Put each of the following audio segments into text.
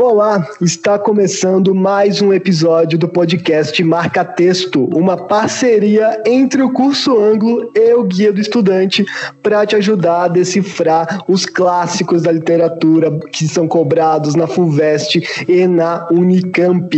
Olá, está começando mais um episódio do podcast Marca Texto, uma parceria entre o curso Anglo e o Guia do Estudante para te ajudar a decifrar os clássicos da literatura que são cobrados na FUVEST e na Unicamp.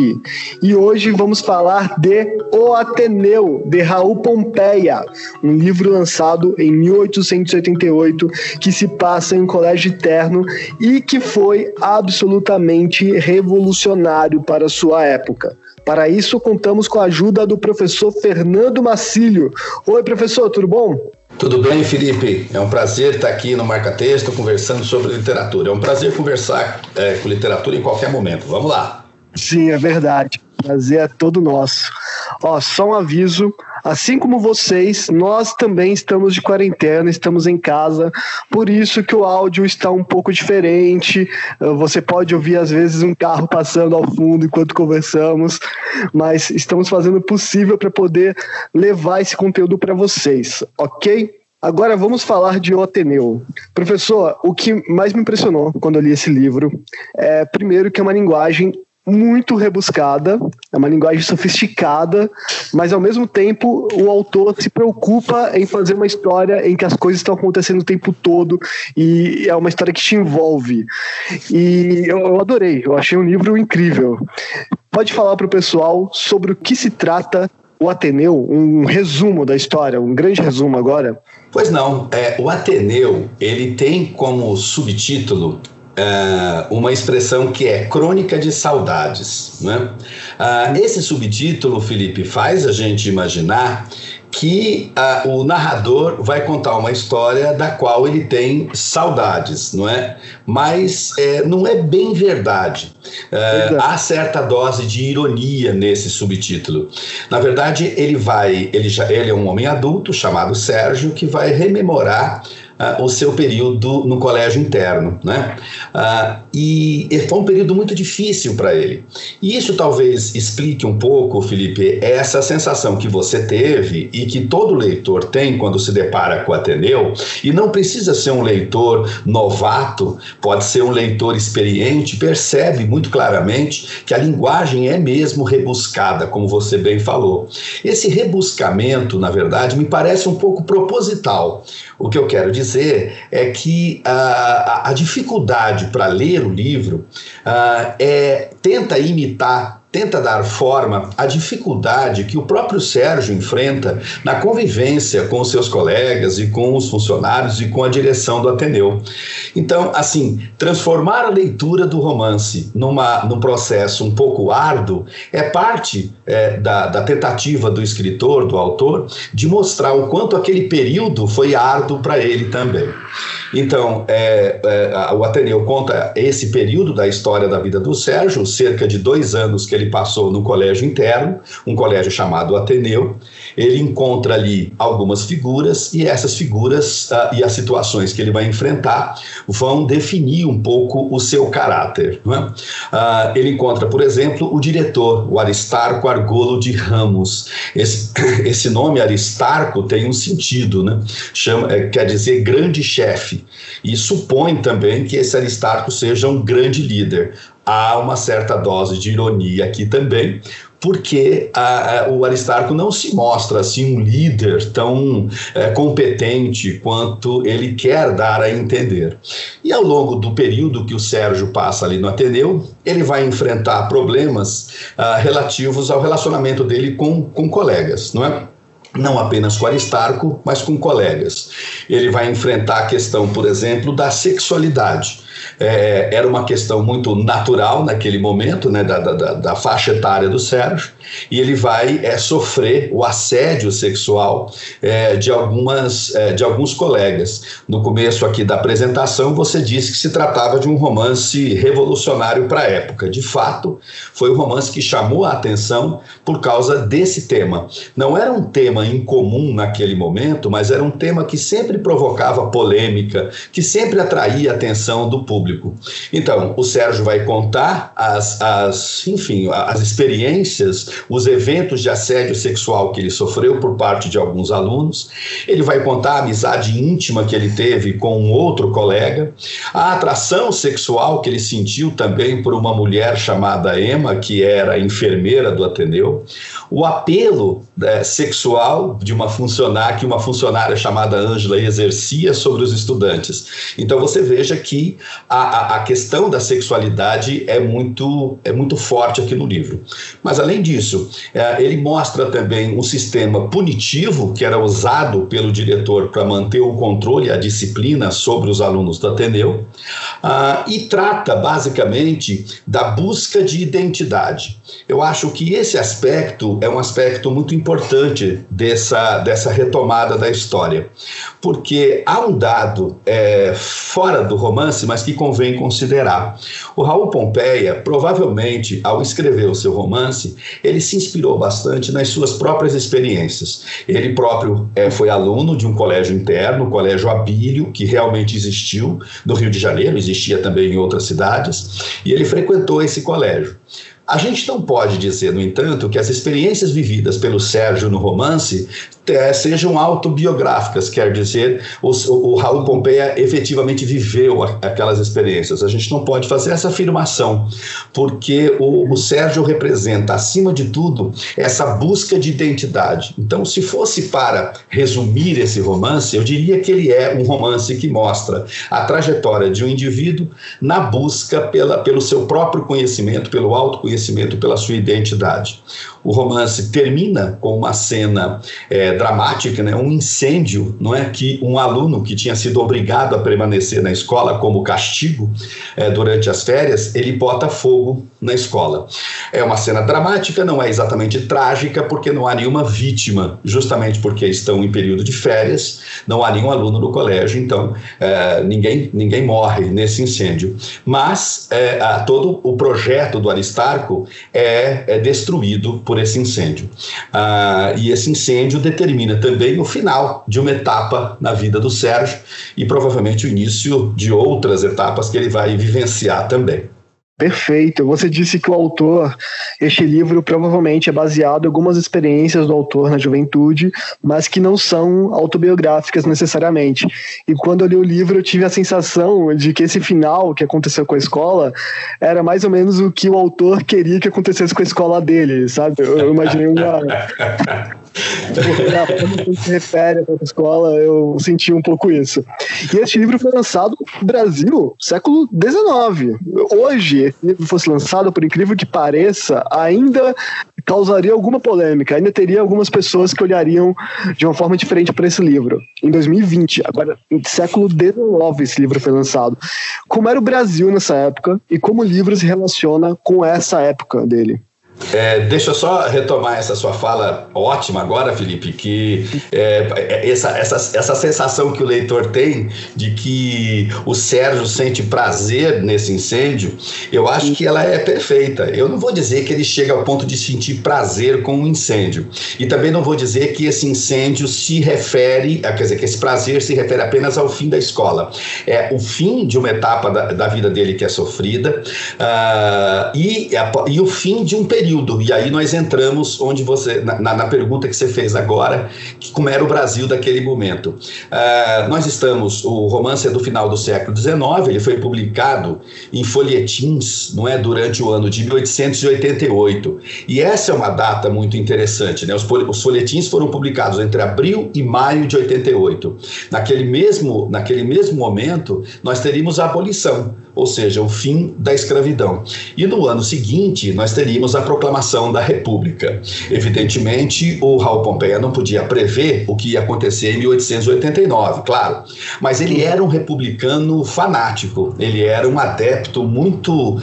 E hoje vamos falar de O Ateneu, de Raul Pompeia, um livro lançado em 1888 que se passa em um colégio interno e que foi absolutamente revolucionário para sua época. Para isso, contamos com a ajuda do professor Fernando Macílio. Oi, professor, tudo bom? Tudo bem, Felipe? É um prazer estar aqui no Marca Texto conversando sobre literatura. É um prazer conversar é, com literatura em qualquer momento. Vamos lá. Sim, é verdade. Prazer é todo nosso. Ó, só um aviso: Assim como vocês, nós também estamos de quarentena, estamos em casa, por isso que o áudio está um pouco diferente. Ah, você pode ouvir às vezes um carro passando ao fundo enquanto conversamos, mas estamos fazendo o possível para poder levar esse conteúdo para vocês, ok? Agora vamos falar de O Ateneu. Professor, o que mais me impressionou quando eu li esse livro é, primeiro, que é uma linguagem muito rebuscada, é uma linguagem sofisticada, mas ao mesmo tempo o autor se preocupa em fazer uma história em que as coisas estão acontecendo o tempo todo e é uma história que te envolve. E eu, adorei, eu achei um livro incrível. Pode falar para o pessoal sobre o que se trata o Ateneu, um resumo da história, um grande resumo agora? Pois não, é, o Ateneu ele tem como subtítulo uh, uma expressão que é crônica de saudades. Né? Uh, esse subtítulo, Felipe, faz a gente imaginar que uh, o narrador vai contar uma história da qual ele tem saudades, não é? Mas é, não é bem verdade. Uh, há certa dose de ironia nesse subtítulo. Na verdade, ele vai, ele já, ele é um homem adulto chamado Sérgio que vai rememorar uh, o seu período no colégio interno, né? Uh, e foi um período muito difícil para ele. E isso talvez explique um pouco, Felipe, essa sensação que você teve e que todo leitor tem quando se depara com o Ateneu, e não precisa ser um leitor novato, pode ser um leitor experiente, percebe muito claramente que a linguagem é mesmo rebuscada, como você bem falou. Esse rebuscamento, na verdade, me parece um pouco proposital. O que eu quero dizer é que a, a dificuldade para ler o livro é, tenta imitar tenta dar forma à dificuldade que o próprio Sérgio enfrenta na convivência com os seus colegas e com os funcionários e com a direção do Ateneu. Então, assim, transformar a leitura do romance numa, num processo um pouco árduo é parte é, da, da tentativa do escritor, do autor, de mostrar o quanto aquele período foi árduo para ele também. Então, é, é, o Ateneu conta esse período da história da vida do Sérgio, cerca de dois anos que ele passou no colégio interno, um colégio chamado Ateneu. Ele encontra ali algumas figuras e essas figuras uh, e as situações que ele vai enfrentar vão definir um pouco o seu caráter. É? Uh, ele encontra, por exemplo, o diretor, o Aristarco Argolo de Ramos. Esse, esse nome Aristarco tem um sentido, né? Chama, é, quer dizer grande chefe e supõe também que esse Aristarco seja um grande líder. Há uma certa dose de ironia aqui também, porque a, o Aristarco não se mostra assim um líder tão é, competente quanto ele quer dar a entender. E ao longo do período que o Sérgio passa ali no Ateneu, ele vai enfrentar problemas ah, relativos ao relacionamento dele com, com colegas, não é? não apenas com Aristarco, mas com colegas. Ele vai enfrentar a questão, por exemplo, da sexualidade é, era uma questão muito natural naquele momento, né, da, da, da faixa etária do Sérgio, e ele vai é, sofrer o assédio sexual é, de, algumas, é, de alguns colegas. No começo aqui da apresentação, você disse que se tratava de um romance revolucionário para a época. De fato, foi um romance que chamou a atenção por causa desse tema. Não era um tema incomum naquele momento, mas era um tema que sempre provocava polêmica, que sempre atraía a atenção do público. Então, o Sérgio vai contar as, as, enfim, as experiências, os eventos de assédio sexual que ele sofreu por parte de alguns alunos. Ele vai contar a amizade íntima que ele teve com um outro colega, a atração sexual que ele sentiu também por uma mulher chamada Emma, que era enfermeira do Ateneu, o apelo é, sexual de uma funcionária que uma funcionária chamada Ângela exercia sobre os estudantes. Então você veja que a, a, questão da sexualidade é muito, é muito forte aqui no livro. Mas além disso, é, ele mostra também um sistema punitivo que era usado pelo diretor para manter o controle e a disciplina sobre os alunos do Ateneu, ah, e trata basicamente da busca de identidade. Eu acho que esse aspecto é um aspecto muito importante dessa, dessa retomada da história, porque há um dado é, fora do romance, mas que convém considerar. O Raul Pompeia, provavelmente, ao escrever o seu romance, ele se inspirou bastante nas suas próprias experiências. Ele próprio é, foi aluno de um colégio interno, o Colégio Abílio, que realmente existiu no Rio de Janeiro, existia também em outras cidades, e ele frequentou esse colégio. A gente não pode dizer, no entanto, que as experiências vividas pelo Sérgio no romance é, sejam autobiográficas, quer dizer, o, o, Raul Pompeia efetivamente viveu a, aquelas experiências. A gente não pode fazer essa afirmação, porque o, o Sérgio representa, acima de tudo, essa busca de identidade. Então, se fosse para resumir esse romance, eu diria que ele é um romance que mostra a trajetória de um indivíduo na busca pela, pelo seu próprio conhecimento, pelo autoconhecimento, pela sua identidade. O romance termina com uma cena é, dramática, né? um incêndio, não é que um aluno que tinha sido obrigado a permanecer na escola como castigo é, durante as férias, ele bota fogo na escola. É uma cena dramática, não é exatamente trágica, porque não há nenhuma vítima, justamente porque estão em período de férias, não há nenhum aluno no colégio, então é, ninguém, ninguém morre nesse incêndio. Mas é, a, todo o projeto do Aristarco é, é destruído por esse incêndio. Ah, e esse incêndio determina também o final de uma etapa na vida do Sérgio e provavelmente o início de outras etapas que ele vai vivenciar também. Perfeito. Você disse que o autor, este livro provavelmente é baseado em algumas experiências do autor na juventude, mas que não são autobiográficas necessariamente. E quando eu li o livro, eu tive a sensação de que esse final que aconteceu com a escola era mais ou menos o que o autor queria que acontecesse com a escola dele, sabe? Eu imaginei uma. Porque se refere a essa escola, eu senti um pouco isso. E este livro foi lançado no Brasil, século XIX. Hoje, livro fosse lançado, por incrível que pareça, ainda causaria alguma polêmica, ainda teria algumas pessoas que olhariam de uma forma diferente para esse livro. Em 2020, agora, em século XIX, esse livro foi lançado. Como era o Brasil nessa época e como o livro se relaciona com essa época dele? É, deixa eu só retomar essa sua fala ótima agora, Felipe, que é, é, essa, essa, essa sensação que o leitor tem de que o Sérgio sente prazer nesse incêndio, eu acho que ela é perfeita. Eu não vou dizer que ele chega ao ponto de sentir prazer com o incêndio. E também não vou dizer que esse incêndio se refere, quer dizer, que esse prazer se refere apenas ao fim da escola. É o fim de uma etapa da, da vida dele que é sofrida uh, e, e o fim de um período período. E aí nós entramos onde você, na, na pergunta que você fez agora, que como era o Brasil daquele momento. Uh, nós estamos, o romance é do final do século XIX, ele foi publicado em folhetins, não é, durante o ano de 1888. E essa é uma data muito interessante, né? Os, os folhetins foram publicados entre abril e maio de 88. Naquele mesmo, naquele mesmo momento, nós teríamos a abolição ou seja, o fim da escravidão. E no ano seguinte, nós teríamos a proclamação da República. Evidentemente, o Raul Pompeia não podia prever o que ia acontecer em 1889, claro, mas ele era um republicano fanático, ele era um adepto muito uh,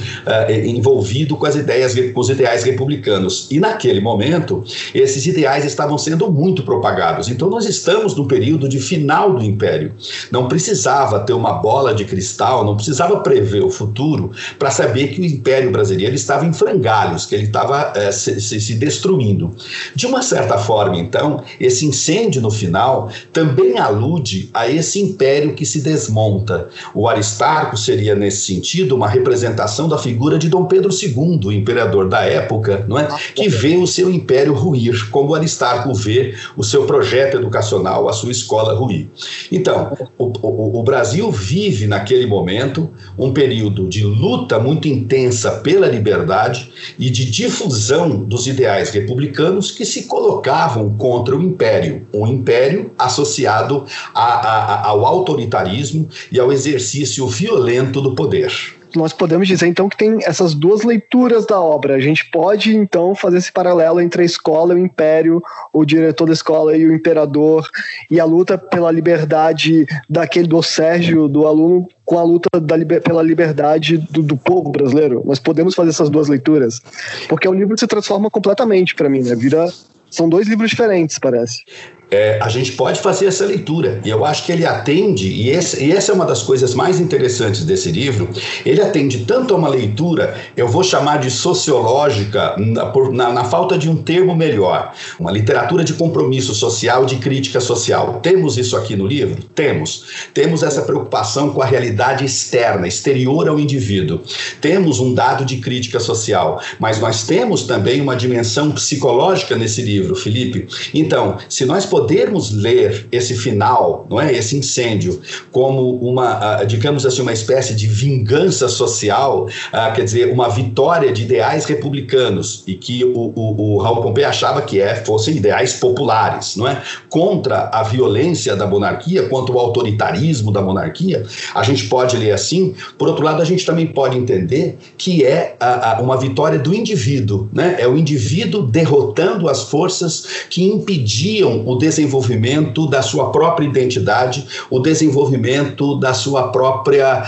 envolvido com as ideias, com os ideais republicanos. E naquele momento, esses ideais estavam sendo muito propagados. Então, nós estamos no período de final do Império. Não precisava ter uma bola de cristal, não precisava prever prever o futuro para saber que o Império Brasileiro estava em frangalhos, que ele estava é, se, se, destruindo. De uma certa forma, então, esse incêndio no final também alude a esse império que se desmonta. O Aristarco seria, nesse sentido, uma representação da figura de Dom Pedro II, o imperador da época, não é? que vê o seu império ruir, como o Aristarco vê o seu projeto educacional, a sua escola ruir. Então, o, o, o Brasil vive naquele momento um período de luta muito intensa pela liberdade e de difusão dos ideais republicanos que se colocavam contra o império, um império associado a, a, ao autoritarismo e ao exercício violento do poder nós podemos dizer então que tem essas duas leituras da obra. A gente pode então fazer esse paralelo entre a escola e o império, o diretor da escola e o imperador, e a luta pela liberdade daquele do Sérgio, do aluno, com a luta liber, pela liberdade do, do, povo brasileiro. Nós podemos fazer essas duas leituras, porque o livro se transforma completamente para mim, né? Vira são dois livros diferentes, parece é, a gente pode fazer essa leitura. E eu acho que ele atende, e, esse, e, essa é uma das coisas mais interessantes desse livro, ele atende tanto a uma leitura, eu vou chamar de sociológica, na, por, na, na falta de um termo melhor, uma literatura de compromisso social, de crítica social. Temos isso aqui no livro? Temos. Temos essa preocupação com a realidade externa, exterior ao indivíduo. Temos um dado de crítica social, mas nós temos também uma dimensão psicológica nesse livro, Felipe. Então, se nós podermos ler esse final, não é, esse incêndio, como uma, digamos assim, uma espécie de vingança social, quer dizer, uma vitória de ideais republicanos e que o, o, o Raul Pompeu achava que é, fossem ideais populares, não é, contra a violência da monarquia, contra o autoritarismo da monarquia, a gente pode ler assim. Por outro lado, a gente também pode entender que é a, a, uma vitória do indivíduo, né? É o indivíduo derrotando as forças que impediam o desenvolvimento da sua própria identidade, o desenvolvimento da sua própria.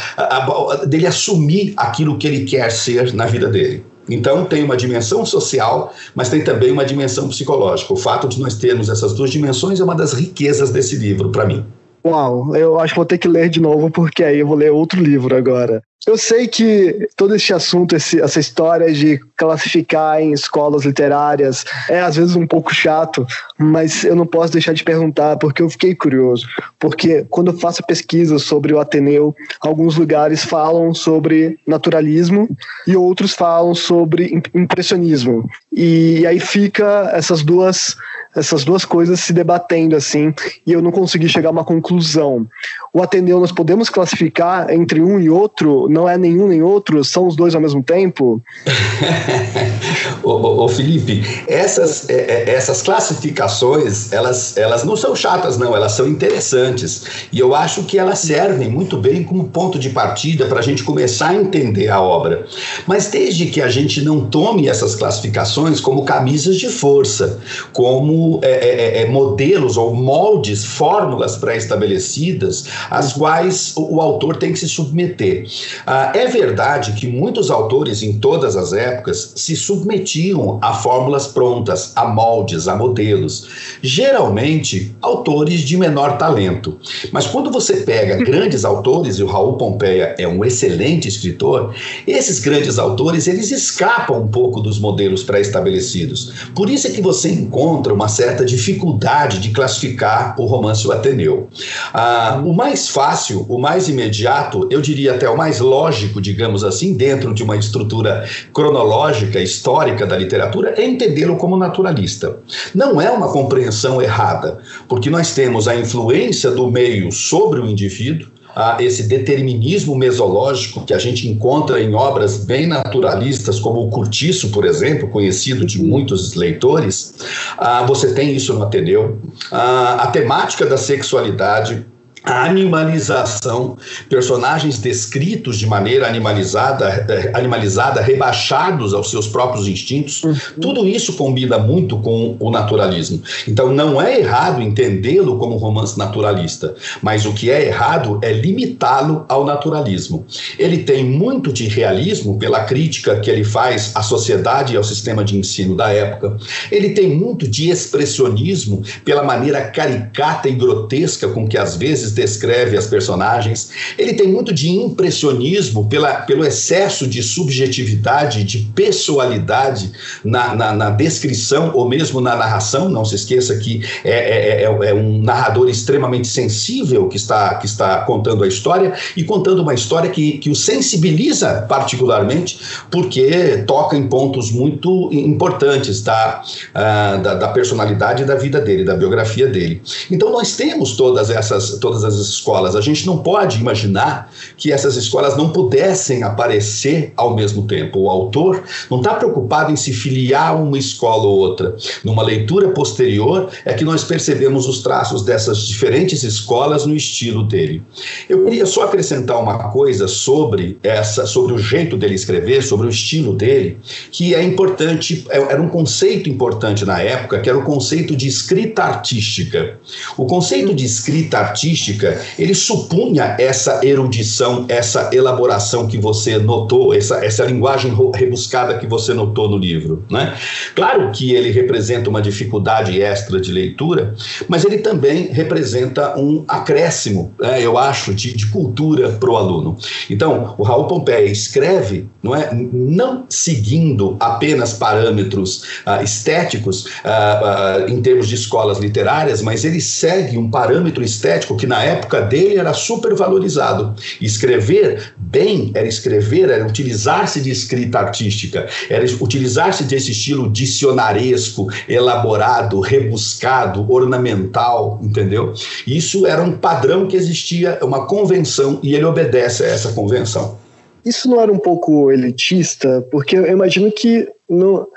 dele assumir aquilo que ele quer ser na vida dele. Então, tem uma dimensão social, mas tem também uma dimensão psicológica. O fato de nós termos essas duas dimensões é uma das riquezas desse livro, para mim. Uau, eu acho que vou ter que ler de novo, porque aí eu vou ler outro livro agora. Eu sei que todo esse assunto, esse, essa história de classificar em escolas literárias é às vezes um pouco chato, mas eu não posso deixar de perguntar porque eu fiquei curioso. Porque quando eu faço pesquisa sobre o Ateneu, alguns lugares falam sobre naturalismo e outros falam sobre impressionismo. E aí fica essas duas essas duas coisas se debatendo assim, e eu não consegui chegar a uma conclusão. O Ateneu nós podemos classificar entre um e outro, não é nenhum nem outro, são os dois ao mesmo tempo? ô, ô, ô, Felipe, essas, é, é, essas classificações, elas, elas não são chatas, não, elas são interessantes. E eu acho que elas servem muito bem como ponto de partida para a gente começar a entender a obra. Mas desde que a gente não tome essas classificações como camisas de força, como é, é, é modelos ou moldes, fórmulas pré-estabelecidas, às quais o, o, autor tem que se submeter. Ah, é verdade que muitos autores em todas as épocas se submetiam a fórmulas prontas, a moldes, a modelos. Geralmente, autores de menor talento. Mas quando você pega grandes autores, e o Raul Pompeia é um excelente escritor, esses grandes autores, eles escapam um pouco dos modelos pré-estabelecidos. Por isso é que você encontra uma certa dificuldade de classificar o romance O Ateneu. Ah, o mais fácil, o mais imediato, eu diria até o mais lógico, digamos assim, dentro de uma estrutura cronológica, histórica da literatura, é entendê-lo como naturalista. Não é uma compreensão errada, porque nós temos a influência do meio sobre o indivíduo, a esse determinismo mesológico que a gente encontra em obras bem naturalistas, como o Curtiço, por exemplo, conhecido de muitos leitores, ah, você tem isso no Ateneu. Ah, a temática da sexualidade a animalização, personagens descritos de maneira animalizada, eh, animalizada, rebaixados aos seus próprios instintos, uhum. tudo isso combina muito com o naturalismo. Então não é errado entendê-lo como romance naturalista, mas o que é errado é limitá-lo ao naturalismo. Ele tem muito de realismo pela crítica que ele faz à sociedade e ao sistema de ensino da época. Ele tem muito de expressionismo pela maneira caricata e grotesca com que às vezes descreve as personagens. Ele tem muito de impressionismo pela, pelo excesso de subjetividade, de pessoalidade na, na, na descrição ou mesmo na narração. Não se esqueça que é, é, é, é um narrador extremamente sensível que está, que está contando a história e contando uma história que, que o sensibiliza particularmente, porque toca em pontos muito importantes da, uh, da, da personalidade da vida dele, da biografia dele. Então nós temos todas essas, todas as escolas. A gente não pode imaginar que essas escolas não pudessem aparecer ao mesmo tempo. O autor não está preocupado em se filiar a uma escola ou outra. Numa leitura posterior é que nós percebemos os traços dessas diferentes escolas no estilo dele. Eu queria só acrescentar uma coisa sobre essa, sobre o jeito dele escrever, sobre o estilo dele, que é importante, é, era um conceito importante na época, que era o conceito de escrita artística. O conceito de escrita artística, ele supunha essa erudição, essa elaboração que você notou, essa, essa linguagem rebuscada que você notou no livro, né? Claro que ele representa uma dificuldade extra de leitura, mas ele também representa um acréscimo, né, eu acho, de, de cultura para o aluno. Então, o Raul Pompeia escreve, não é, não seguindo apenas parâmetros uh, estéticos uh, uh, em termos de escolas literárias, mas ele segue um parâmetro estético que na época dele era super valorizado. Escrever bem era escrever, era utilizar-se de escrita artística, era utilizar-se desse estilo dicionaresco, elaborado, rebuscado, ornamental, entendeu? Isso era um padrão que existia, uma convenção, e ele obedece a essa convenção. Isso não era um pouco elitista? Porque eu imagino que no,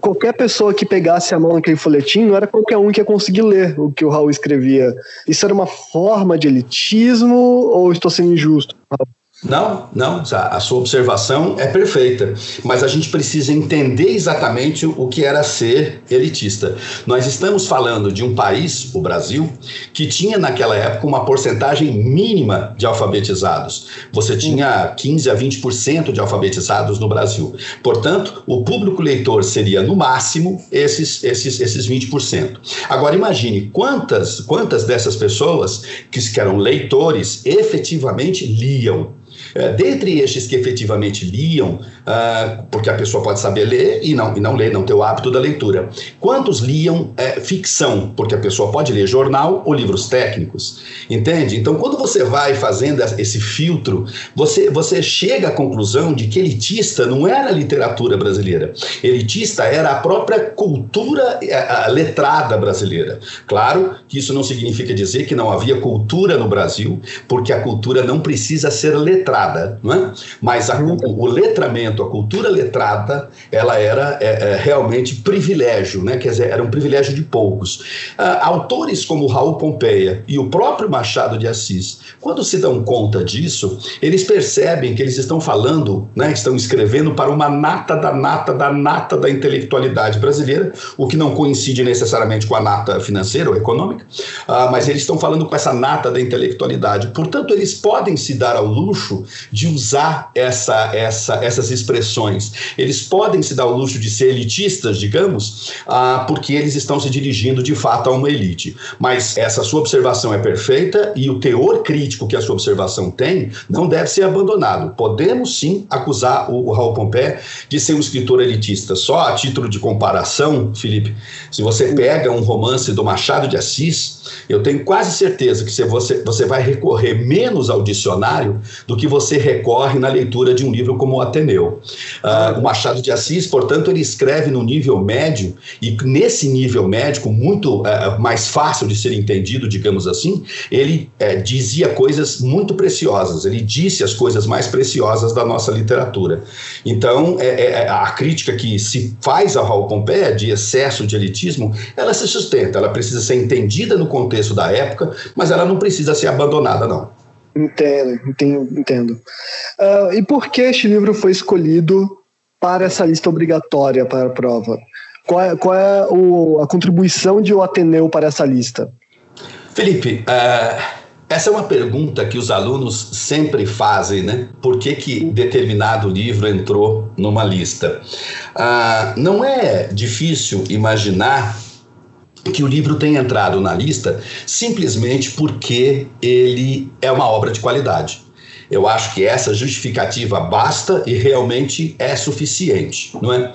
qualquer pessoa que pegasse a mão naquele folhetim, não era qualquer um que ia conseguir ler o que o Raul escrevia. Isso era uma forma de elitismo ou estou sendo injusto? Não, não, a sua observação é perfeita, mas a gente precisa entender exatamente o que era ser elitista. Nós estamos falando de um país, o Brasil, que tinha naquela época uma porcentagem mínima de alfabetizados. Você tinha 15 a 20% de alfabetizados no Brasil. Portanto, o público leitor seria no máximo esses esses esses 20%. Agora imagine quantas quantas dessas pessoas que eram leitores efetivamente liam dentre estes que efetivamente liam, uh, porque a pessoa pode saber ler e não, e não ler, não ter o hábito da leitura. Quantos liam é, ficção? Porque a pessoa pode ler jornal ou livros técnicos, entende? Então, quando você vai fazendo esse filtro, você, você chega à conclusão de que elitista não era a literatura brasileira. Elitista era a própria cultura a, a letrada brasileira. Claro que isso não significa dizer que não havia cultura no Brasil, porque a cultura não precisa ser letrada, não é? Mas a, o, o letramento a cultura letrada, ela era é, é, realmente privilégio, né? quer dizer, era um privilégio de poucos. Ah, autores como Raul Pompeia e o próprio Machado de Assis, quando se dão conta disso, eles percebem que eles estão falando, né, estão escrevendo para uma nata da nata da nata da intelectualidade brasileira, o que não coincide necessariamente com a nata financeira ou econômica, ah, mas eles estão falando com essa nata da intelectualidade. Portanto, eles podem se dar ao luxo de usar essa, essa, essas expressões. Eles podem se dar o luxo de ser elitistas, digamos, ah, porque eles estão se dirigindo de fato a uma elite. Mas essa sua observação é perfeita e o teor crítico que a sua observação tem não deve ser abandonado. Podemos sim acusar o, o Raul Pompé de ser um escritor elitista. Só a título de comparação, Felipe, se você pega um romance do Machado de Assis, eu tenho quase certeza que você, você vai recorrer menos ao dicionário do que você recorre na leitura de um livro como o Ateneu. Uh, o Machado de Assis, portanto, ele escreve no nível médio, e nesse nível médico, muito uh, mais fácil de ser entendido, digamos assim, ele uh, dizia coisas muito preciosas, ele disse as coisas mais preciosas da nossa literatura. Então, é, é, é a crítica que se faz ao Raul Pompeia de excesso de elitismo, ela se sustenta, ela precisa ser entendida no contexto da época, mas ela não precisa ser abandonada, não. Entendo, entendo. entendo. Uh, e por que este livro foi escolhido para essa lista obrigatória para a prova? Qual é, qual é o, a contribuição de o Ateneu para essa lista? Felipe, uh, essa é uma pergunta que os alunos sempre fazem, né? Por que, que determinado livro entrou numa lista? Uh, não é difícil imaginar que o livro tem entrado na lista simplesmente porque ele é uma obra de qualidade. Eu acho que essa justificativa basta e realmente é suficiente, não é?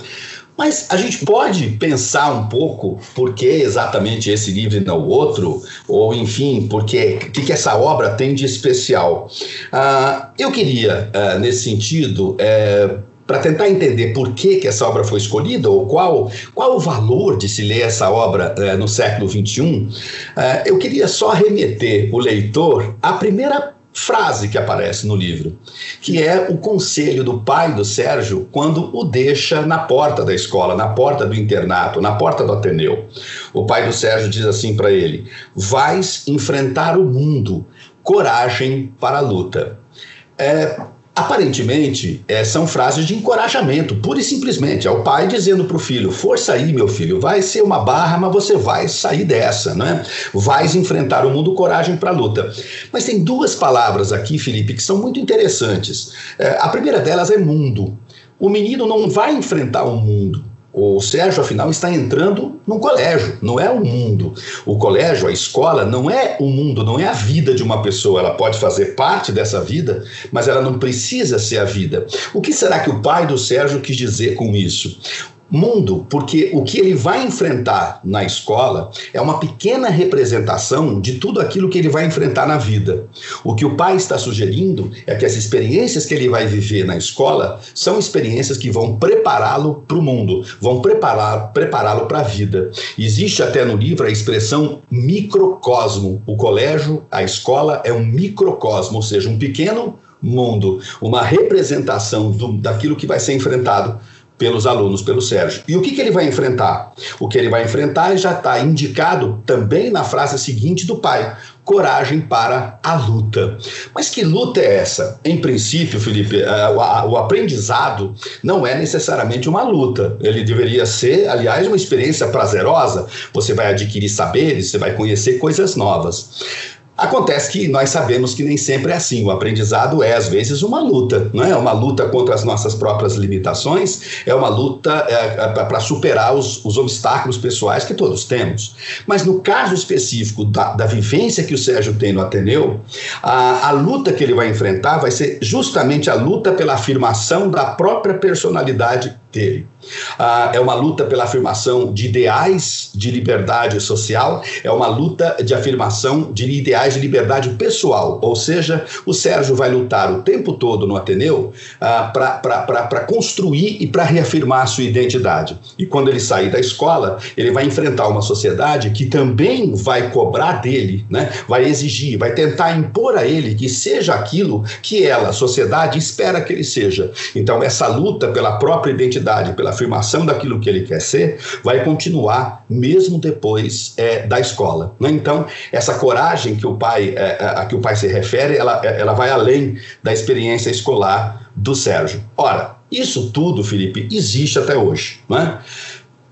Mas a gente pode pensar um pouco por que exatamente esse livro e não o outro, ou enfim, porque o que, que essa obra tem de especial. Uh, eu queria, uh, nesse sentido, uh, para tentar entender por que, que essa obra foi escolhida ou qual, qual o valor de se ler essa obra uh, no século XXI, uh, eu queria só remeter o leitor à primeira frase que aparece no livro, que é o conselho do pai do Sérgio quando o deixa na porta da escola, na porta do internato, na porta do Ateneu. O pai do Sérgio diz assim para ele: Vais enfrentar o mundo, coragem para a luta. É, Aparentemente, é, são frases de encorajamento, pura e simplesmente. É o pai dizendo para o filho: força aí, meu filho, vai ser uma barra, mas você vai sair dessa, né? Vais enfrentar o mundo, coragem para a luta. Mas tem duas palavras aqui, Felipe, que são muito interessantes. É, a primeira delas é mundo. O menino não vai enfrentar o mundo, o Sérgio, afinal, está entrando no colégio, não é o mundo. O colégio, a escola, não é o mundo, não é a vida de uma pessoa. Ela pode fazer parte dessa vida, mas ela não precisa ser a vida. O que será que o pai do Sérgio quis dizer com isso? Mundo, porque o que ele vai enfrentar na escola é uma pequena representação de tudo aquilo que ele vai enfrentar na vida. O que o pai está sugerindo é que as experiências que ele vai viver na escola são experiências que vão prepará-lo para o mundo, vão preparar, prepará-lo para a vida. Existe até no livro a expressão microcosmo. O colégio, a escola é um microcosmo, ou seja, um pequeno mundo, uma representação do, daquilo que vai ser enfrentado pelos alunos, pelo Sérgio. E o que, que ele vai enfrentar? O que ele vai enfrentar já está indicado também na frase seguinte do pai: coragem para a luta. Mas que luta é essa? Em princípio, Felipe, o, o, aprendizado não é necessariamente uma luta. Ele deveria ser, aliás, uma experiência prazerosa. Você vai adquirir saberes, você vai conhecer coisas novas. Acontece que nós sabemos que nem sempre é assim. O aprendizado é, às vezes, uma luta, não é? Uma luta contra as nossas próprias limitações, é uma luta é, é, para superar os, os, obstáculos pessoais que todos temos. Mas no caso específico da, da vivência que o Sérgio tem no Ateneu, a, a luta que ele vai enfrentar vai ser justamente a luta pela afirmação da própria personalidade dele. Ah, é uma luta pela afirmação de ideais de liberdade social, é uma luta de afirmação de ideais de liberdade pessoal. Ou seja, o Sérgio vai lutar o tempo todo no Ateneu ah, para construir e para reafirmar a sua identidade. E quando ele sair da escola, ele vai enfrentar uma sociedade que também vai cobrar dele, né? vai exigir, vai tentar impor a ele que seja aquilo que ela, a sociedade, espera que ele seja. Então, essa luta pela própria identidade, pela afirmação daquilo que ele quer ser, vai continuar mesmo depois é, da escola. Né? Então, essa coragem que o pai, é, é, a que o pai se refere, ela, é, ela vai além da experiência escolar do Sérgio. Ora, isso tudo, Felipe, existe até hoje. Né?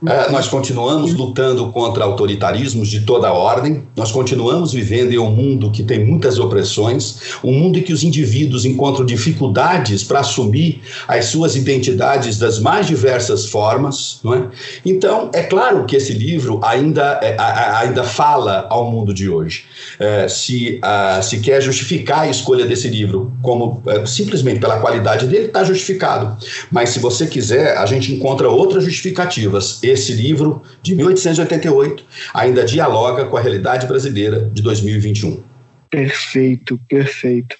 É, nós continuamos lutando contra autoritarismos de toda ordem, nós continuamos vivendo em um mundo que tem muitas opressões, um mundo em que os indivíduos encontram dificuldades para assumir as suas identidades das mais diversas formas. Não é? Então, é claro que esse livro ainda, é, ainda fala ao mundo de hoje. É, se, a, se quer justificar a escolha desse livro como é, simplesmente pela qualidade dele, está justificado. Mas se você quiser, a gente encontra outras justificativas esse livro de 1888 ainda dialoga com a realidade brasileira de 2021. Perfeito, perfeito.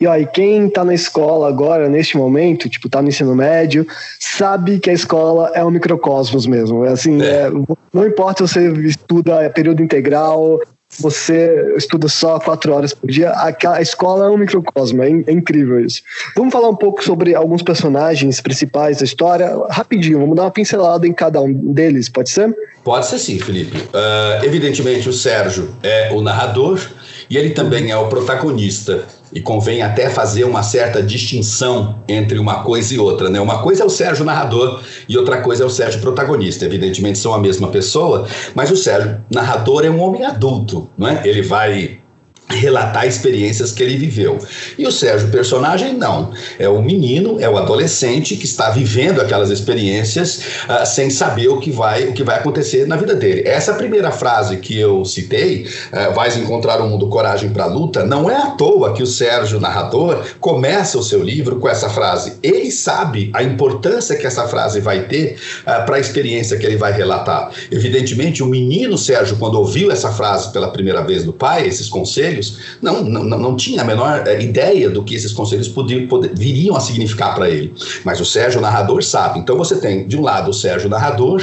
E, e quem está na escola agora, neste momento, tipo, está no ensino médio, sabe que a escola é um microcosmos mesmo. Assim, é. É, não importa se você estuda período integral, você estuda só quatro horas por dia, a, escola é um microcosmo, é, é, incrível isso. Vamos falar um pouco sobre alguns personagens principais da história, rapidinho, vamos dar uma pincelada em cada um deles, pode ser? Pode ser sim, Felipe. Uh, evidentemente, o Sérgio é o narrador e ele também é o protagonista e convém até fazer uma certa distinção entre uma coisa e outra, né? Uma coisa é o Sérgio narrador e outra coisa é o Sérgio protagonista. Evidentemente são a mesma pessoa, mas o Sérgio narrador é um homem adulto, não é? Ele vai relatar experiências que ele viveu. E o Sérgio, personagem, não. É o menino, é o adolescente que está vivendo aquelas experiências uh, sem saber o que vai o que vai acontecer na vida dele. Essa primeira frase que eu citei, uh, vais encontrar um mundo coragem para a luta, não é à toa que o Sérgio, narrador, começa o seu livro com essa frase. Ele sabe a importância que essa frase vai ter uh, para a experiência que ele vai relatar. Evidentemente, o menino Sérgio, quando ouviu essa frase pela primeira vez do pai, esses conselhos, conselhos, não, não, não tinha a menor é, ideia do que esses conselhos podiam, poder, viriam a significar para ele. Mas o Sérgio, narrador, sabe. Então você tem, de um lado, o Sérgio, narrador,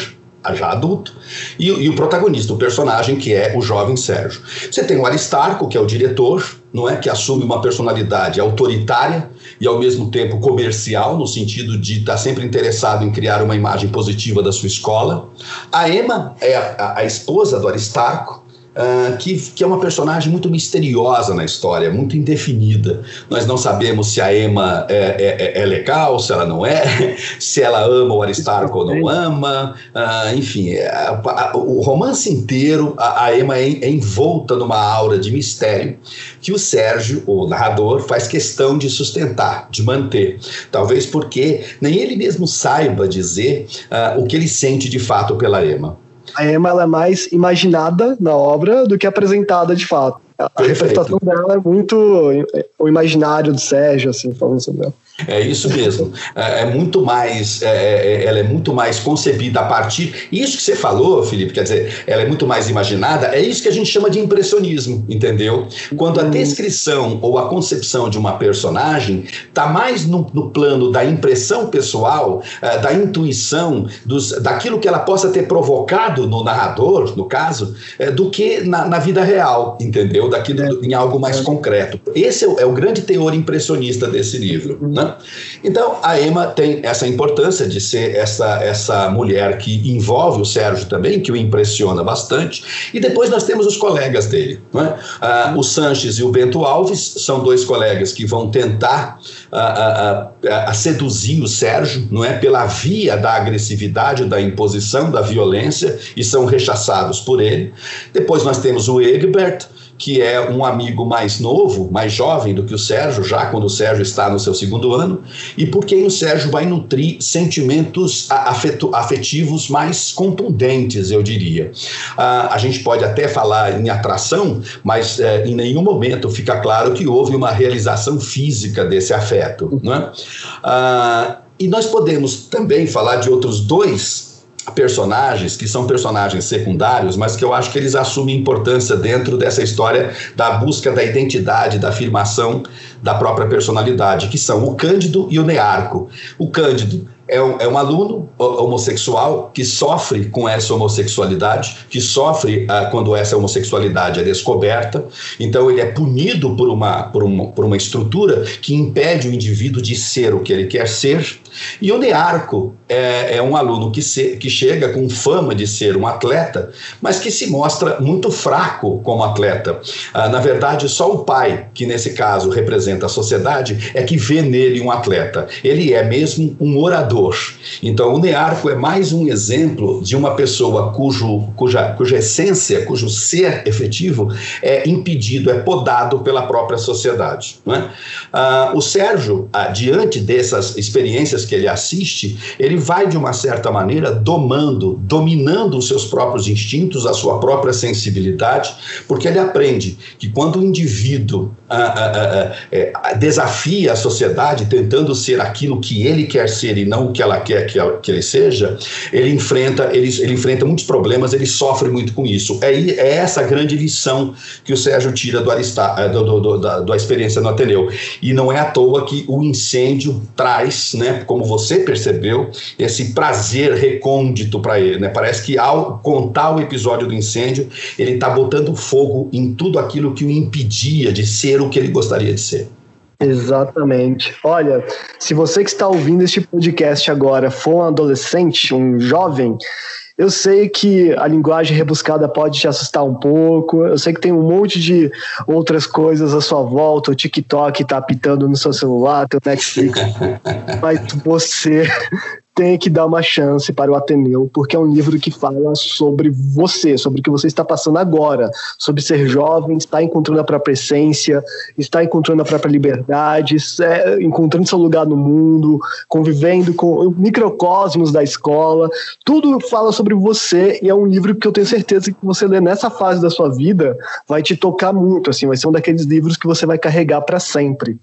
já adulto, e, e, o protagonista, o personagem que é o jovem Sérgio. Você tem o Aristarco, que é o diretor, não é que assume uma personalidade autoritária e ao mesmo tempo comercial, no sentido de estar sempre interessado em criar uma imagem positiva da sua escola. A Emma é a, a, a esposa do Aristarco, Uh, que, que é uma personagem muito misteriosa na história, muito indefinida. Nós não sabemos se a Emma é, é, é legal, se ela não é, se ela ama o Aristarco ou não ama. Uh, enfim, é, a, a, o romance inteiro, a, a Emma é, é, envolta numa aura de mistério que o Sérgio, o narrador, faz questão de sustentar, de manter. Talvez porque nem ele mesmo saiba dizer uh, o que ele sente de fato pela Emma. A Emma é mais imaginada na obra do que apresentada de fato. A Perfeito. representação dela é muito o imaginário do Sérgio, assim, falando sobre ela. É isso mesmo. É, é muito mais, é, é, é, ela é muito mais concebida a partir. Isso que você falou, Felipe, quer dizer, ela é muito mais imaginada. É isso que a gente chama de impressionismo, entendeu? Quando a uhum. descrição ou a concepção de uma personagem está mais no, no, plano da impressão pessoal, uh, da intuição, dos, daquilo que ela possa ter provocado no narrador, no caso, uh, do que na, na, vida real, entendeu? Daquilo é. em algo mais concreto. Esse é o, é o grande teor impressionista desse livro, né? Né? Então, a Emma tem essa importância de ser essa, essa mulher que envolve o Sérgio também, que o impressiona bastante. E depois nós temos os colegas dele. Né? Ah, o Sanches e o Bento Alves são dois colegas que vão tentar ah, ah, a seduzir o Sérgio, não é? Pela via da agressividade, da imposição, da violência, e são rechaçados por ele. Depois nós temos o Egbert, que é um amigo mais novo, mais jovem do que o Sérgio, já quando o Sérgio está no seu segundo ano, e por quem o Sérgio vai nutrir sentimentos afetivos mais contundentes, eu diria. Ah, a gente pode até falar em atração, mas eh, em nenhum momento fica claro que houve uma realização física desse afeto. Né? Ah, e nós podemos também falar de outros dois personagens que são personagens secundários, mas que eu acho que eles assumem importância dentro dessa história da busca da identidade, da afirmação da própria personalidade, que são o Cândido e o Nearco. O Cândido é um, é um aluno homossexual que sofre com essa homossexualidade, que sofre ah, quando essa homossexualidade é descoberta. Então, ele é punido por uma, por, uma, por uma estrutura que impede o indivíduo de ser o que ele quer ser. E o Nearco é, é um aluno que, se, que chega com fama de ser um atleta, mas que se mostra muito fraco como atleta. Ah, na verdade, só o pai, que nesse caso representa a sociedade, é que vê nele um atleta. Ele é mesmo um orador então, o Nearco é mais um exemplo de uma pessoa cujo, cuja, cuja essência, cujo ser efetivo é impedido, é podado pela própria sociedade. Né? Ah, o Sérgio, ah, diante dessas experiências que ele assiste, ele vai, de uma certa maneira, domando, dominando os seus próprios instintos, a sua própria sensibilidade, porque ele aprende que quando o indivíduo é, desafia a sociedade tentando ser aquilo que ele quer ser e não o que ela quer que, que ele seja, ele enfrenta, ele, ele enfrenta muitos problemas, ele sofre muito com isso. É, é essa grande lição que o Sérgio tira do, Arista, eh, do, do, do, da, da experiência no Ateneu. E não é à toa que o incêndio traz, né, como você percebeu, esse prazer recôndito para ele. Né? Parece que ao contar o episódio do incêndio, ele está botando fogo em tudo aquilo que o impedia de ser o que ele gostaria de ser. Exatamente. Olha, se você que está ouvindo este podcast agora for um adolescente, um jovem, eu sei que a linguagem rebuscada pode te assustar um pouco. Eu sei que tem um monte de outras coisas à sua volta. O TikTok está apitando no seu celular, teu Netflix. mas você tem que dar uma chance para o Ateneu, porque é um livro que fala sobre você, sobre o que você está passando agora, sobre ser jovem, estar encontrando a própria essência, estar encontrando a própria liberdade, é, encontrando seu lugar no mundo, convivendo com o microcosmos da escola. Tudo fala sobre você e é um livro que eu tenho certeza que você lê nessa fase da sua vida vai te tocar muito, assim, vai ser um daqueles livros que você vai carregar para sempre.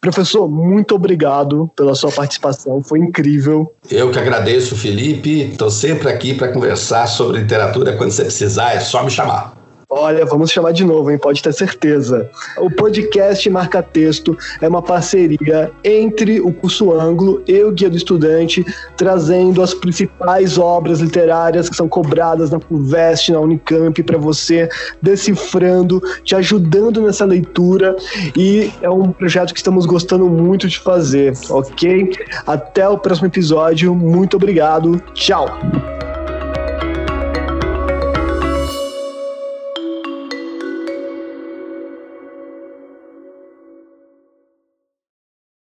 Professor, muito obrigado pela sua participação, foi incrível. Eu que agradeço, Felipe. Estou sempre aqui para conversar sobre literatura. Quando você precisar, é só me chamar. Olha, vamos chamar de novo, hein? Pode ter certeza. O podcast Marca Texto é uma parceria entre o curso Ângulo e o Guia do Estudante, trazendo as principais obras literárias que são cobradas na FUVEST, na Unicamp, para você, decifrando, te ajudando nessa leitura. E é um projeto que estamos gostando muito de fazer, ok? Até o próximo episódio. Muito obrigado. Tchau!